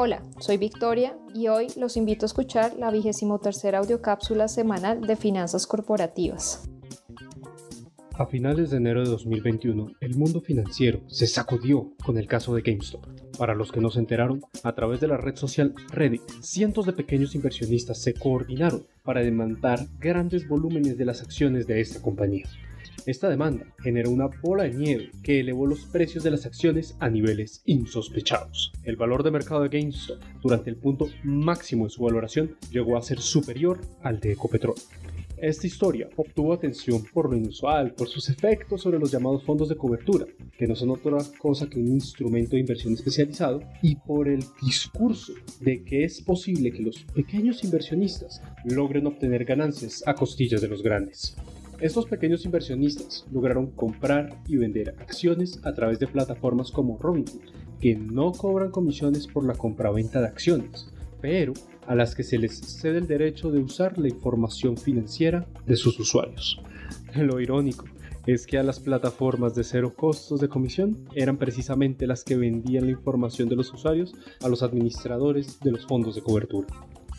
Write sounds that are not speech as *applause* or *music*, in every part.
Hola, soy Victoria y hoy los invito a escuchar la vigésimo tercera audiocápsula semanal de finanzas corporativas. A finales de enero de 2021, el mundo financiero se sacudió con el caso de GameStop. Para los que no se enteraron, a través de la red social Reddit, cientos de pequeños inversionistas se coordinaron para demandar grandes volúmenes de las acciones de esta compañía. Esta demanda generó una bola de nieve que elevó los precios de las acciones a niveles insospechados. El valor de mercado de GameStop durante el punto máximo de su valoración llegó a ser superior al de Ecopetrol. Esta historia obtuvo atención por lo inusual, por sus efectos sobre los llamados fondos de cobertura, que no son otra cosa que un instrumento de inversión especializado, y por el discurso de que es posible que los pequeños inversionistas logren obtener ganancias a costillas de los grandes. Estos pequeños inversionistas lograron comprar y vender acciones a través de plataformas como Robinhood, que no cobran comisiones por la compra-venta de acciones, pero a las que se les cede el derecho de usar la información financiera de sus usuarios. *laughs* Lo irónico es que a las plataformas de cero costos de comisión eran precisamente las que vendían la información de los usuarios a los administradores de los fondos de cobertura.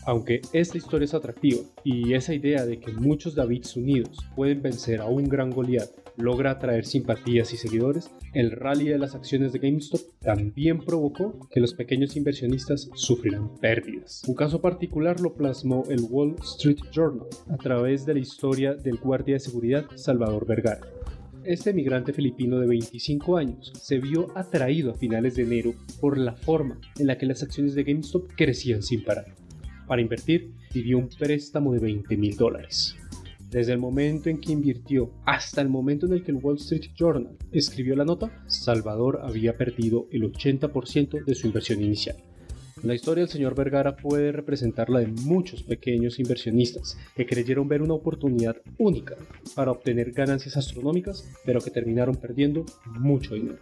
Aunque esta historia es atractiva y esa idea de que muchos Davids unidos pueden vencer a un gran Goliath logra atraer simpatías y seguidores, el rally de las acciones de GameStop también provocó que los pequeños inversionistas sufrieran pérdidas. Un caso particular lo plasmó el Wall Street Journal a través de la historia del guardia de seguridad Salvador Vergara. Este emigrante filipino de 25 años se vio atraído a finales de enero por la forma en la que las acciones de GameStop crecían sin parar para invertir pidió un préstamo de 20 mil dólares. Desde el momento en que invirtió hasta el momento en el que el Wall Street Journal escribió la nota, Salvador había perdido el 80% de su inversión inicial. La historia del señor Vergara puede representar la de muchos pequeños inversionistas que creyeron ver una oportunidad única para obtener ganancias astronómicas, pero que terminaron perdiendo mucho dinero.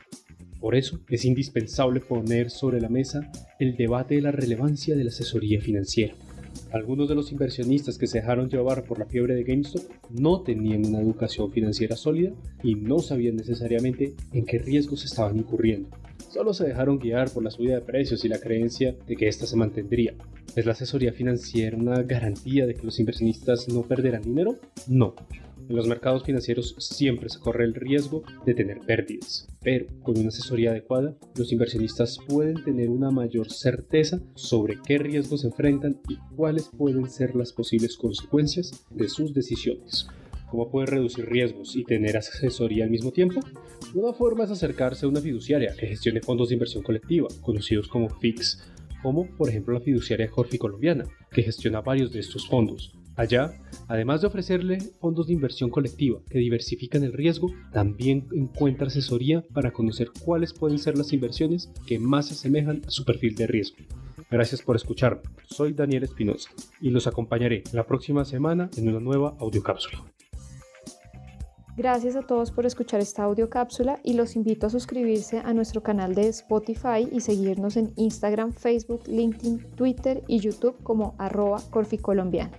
Por eso es indispensable poner sobre la mesa el debate de la relevancia de la asesoría financiera. Algunos de los inversionistas que se dejaron llevar por la fiebre de GameStop no tenían una educación financiera sólida y no sabían necesariamente en qué riesgos estaban incurriendo. Solo se dejaron guiar por la subida de precios y la creencia de que ésta se mantendría. ¿Es la asesoría financiera una garantía de que los inversionistas no perderán dinero? No. En los mercados financieros siempre se corre el riesgo de tener pérdidas, pero con una asesoría adecuada, los inversionistas pueden tener una mayor certeza sobre qué riesgos se enfrentan y cuáles pueden ser las posibles consecuencias de sus decisiones. ¿Cómo puede reducir riesgos y tener asesoría al mismo tiempo? Una forma es acercarse a una fiduciaria que gestione fondos de inversión colectiva, conocidos como FIX, como por ejemplo la fiduciaria Jorge Colombiana, que gestiona varios de estos fondos, Allá, además de ofrecerle fondos de inversión colectiva que diversifican el riesgo, también encuentra asesoría para conocer cuáles pueden ser las inversiones que más se asemejan a su perfil de riesgo. Gracias por escucharme. Soy Daniel Espinosa y los acompañaré la próxima semana en una nueva audiocápsula. Gracias a todos por escuchar esta audiocápsula y los invito a suscribirse a nuestro canal de Spotify y seguirnos en Instagram, Facebook, LinkedIn, Twitter y YouTube como arroba corficolombiano.